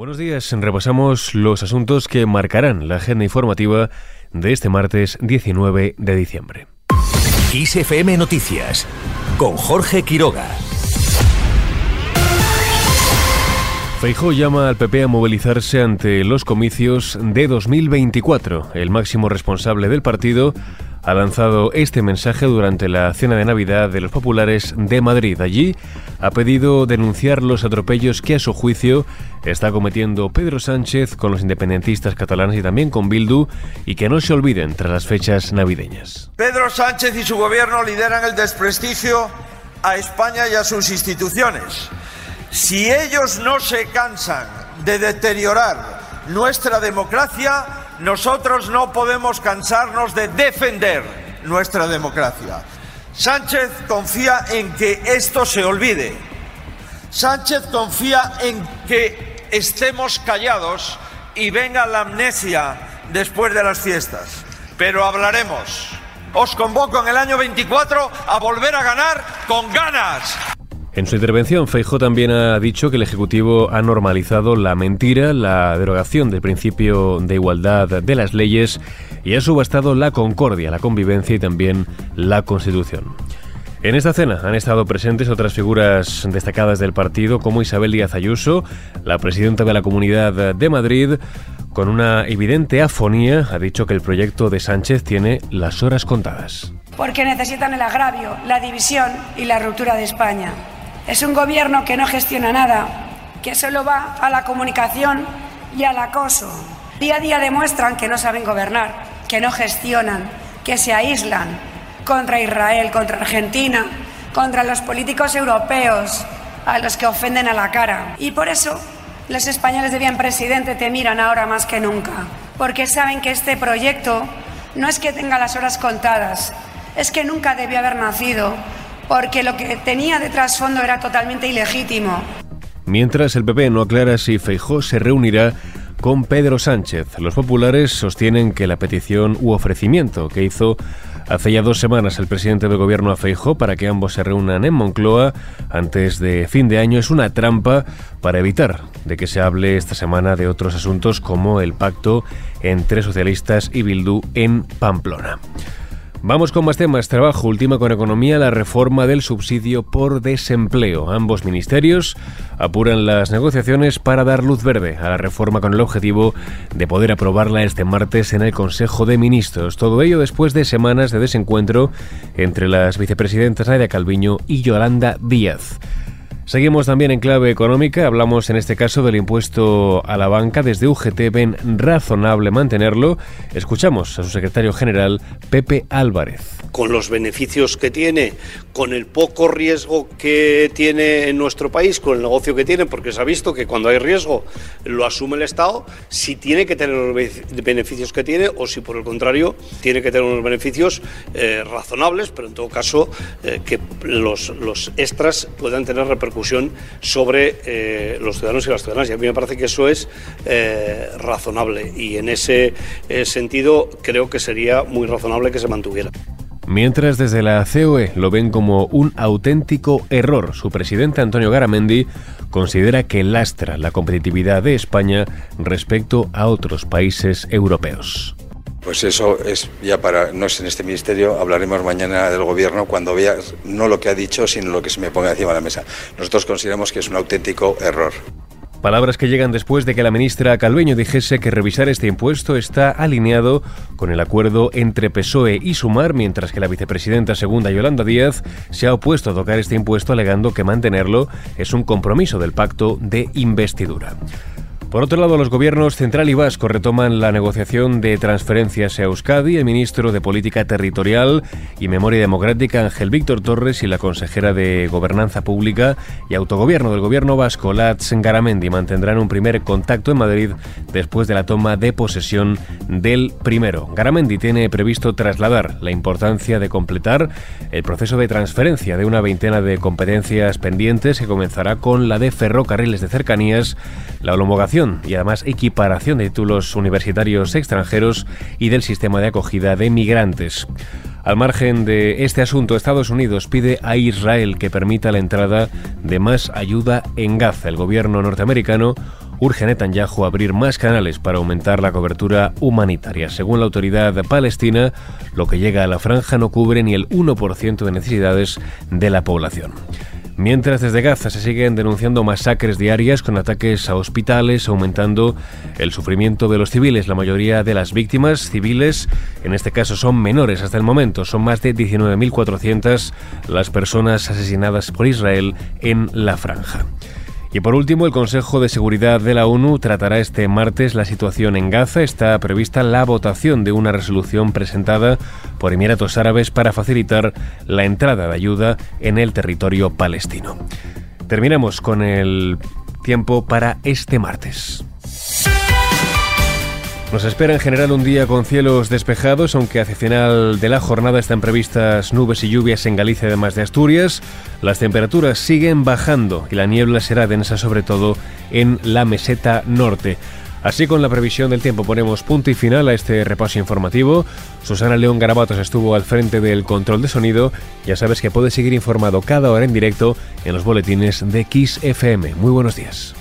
Buenos días, repasamos los asuntos que marcarán la agenda informativa de este martes 19 de diciembre. ISFM Noticias con Jorge Quiroga. Feijó llama al PP a movilizarse ante los comicios de 2024. El máximo responsable del partido ha lanzado este mensaje durante la cena de Navidad de los populares de Madrid. Allí ha pedido denunciar los atropellos que a su juicio está cometiendo Pedro Sánchez con los independentistas catalanes y también con Bildu y que no se olviden tras las fechas navideñas. Pedro Sánchez y su gobierno lideran el desprestigio a España y a sus instituciones si ellos no se cansan de deteriorar nuestra democracia, nosotros no podemos cansarnos de defender nuestra democracia. Sánchez confía en que esto se olvide. Sánchez confía en que estemos callados y venga la amnesia después de las fiestas. Pero hablaremos. Os convoco en el año 24 a volver a ganar con ganas. En su intervención, Feijó también ha dicho que el Ejecutivo ha normalizado la mentira, la derogación del principio de igualdad de las leyes y ha subastado la concordia, la convivencia y también la Constitución. En esta cena han estado presentes otras figuras destacadas del partido como Isabel Díaz Ayuso, la presidenta de la Comunidad de Madrid, con una evidente afonía ha dicho que el proyecto de Sánchez tiene las horas contadas. Porque necesitan el agravio, la división y la ruptura de España. Es un gobierno que no gestiona nada, que solo va a la comunicación y al acoso. Día a día demuestran que no saben gobernar, que no gestionan, que se aíslan contra Israel, contra Argentina, contra los políticos europeos, a los que ofenden a la cara. Y por eso los españoles de bien presidente te miran ahora más que nunca, porque saben que este proyecto no es que tenga las horas contadas, es que nunca debió haber nacido porque lo que tenía de trasfondo era totalmente ilegítimo. Mientras el PP no aclara si Feijó se reunirá con Pedro Sánchez. Los populares sostienen que la petición u ofrecimiento que hizo hace ya dos semanas el presidente del gobierno a Feijó para que ambos se reúnan en Moncloa antes de fin de año es una trampa para evitar de que se hable esta semana de otros asuntos como el pacto entre socialistas y Bildu en Pamplona. Vamos con más temas. Trabajo, última con economía, la reforma del subsidio por desempleo. Ambos ministerios apuran las negociaciones para dar luz verde a la reforma con el objetivo de poder aprobarla este martes en el Consejo de Ministros. Todo ello después de semanas de desencuentro entre las vicepresidentas Nadia Calviño y Yolanda Díaz. Seguimos también en clave económica. Hablamos en este caso del impuesto a la banca. Desde UGT ven razonable mantenerlo. Escuchamos a su secretario general, Pepe Álvarez con los beneficios que tiene, con el poco riesgo que tiene en nuestro país, con el negocio que tiene, porque se ha visto que cuando hay riesgo lo asume el Estado, si tiene que tener los beneficios que tiene o si por el contrario tiene que tener unos beneficios eh, razonables, pero en todo caso eh, que los, los, extras puedan tener sobre eh, los ciudadanos y las ciudadanas. Y a mí me parece que eso es razonable y en ese sentido creo que sería muy razonable que se mantuviera. Mientras desde la COE lo ven como un auténtico error, su presidente Antonio Garamendi considera que lastra la competitividad de España respecto a otros países europeos. Pues eso es ya para, no es en este ministerio, hablaremos mañana del gobierno cuando veas no lo que ha dicho, sino lo que se me ponga encima de la mesa. Nosotros consideramos que es un auténtico error. Palabras que llegan después de que la ministra Calveño dijese que revisar este impuesto está alineado con el acuerdo entre PSOE y Sumar, mientras que la vicepresidenta segunda Yolanda Díaz se ha opuesto a tocar este impuesto alegando que mantenerlo es un compromiso del pacto de investidura. Por otro lado, los gobiernos central y vasco retoman la negociación de transferencias a Euskadi. El ministro de Política Territorial y Memoria Democrática, Ángel Víctor Torres, y la consejera de Gobernanza Pública y Autogobierno del gobierno vasco, Latz Garamendi, mantendrán un primer contacto en Madrid después de la toma de posesión del primero. Garamendi tiene previsto trasladar la importancia de completar el proceso de transferencia de una veintena de competencias pendientes que comenzará con la de ferrocarriles de cercanías, la homologación y además equiparación de títulos universitarios extranjeros y del sistema de acogida de migrantes. Al margen de este asunto, Estados Unidos pide a Israel que permita la entrada de más ayuda en Gaza. El gobierno norteamericano urge a Netanyahu abrir más canales para aumentar la cobertura humanitaria. Según la autoridad palestina, lo que llega a la franja no cubre ni el 1% de necesidades de la población. Mientras desde Gaza se siguen denunciando masacres diarias con ataques a hospitales, aumentando el sufrimiento de los civiles. La mayoría de las víctimas civiles, en este caso, son menores hasta el momento. Son más de 19.400 las personas asesinadas por Israel en la franja. Y por último, el Consejo de Seguridad de la ONU tratará este martes la situación en Gaza. Está prevista la votación de una resolución presentada por Emiratos Árabes para facilitar la entrada de ayuda en el territorio palestino. Terminamos con el tiempo para este martes. Nos espera en general un día con cielos despejados, aunque hacia final de la jornada están previstas nubes y lluvias en Galicia además de Asturias. Las temperaturas siguen bajando y la niebla será densa sobre todo en la meseta norte. Así con la previsión del tiempo ponemos punto y final a este repaso informativo. Susana León Garabatos estuvo al frente del control de sonido. Ya sabes que puedes seguir informado cada hora en directo en los boletines de Kiss FM. Muy buenos días.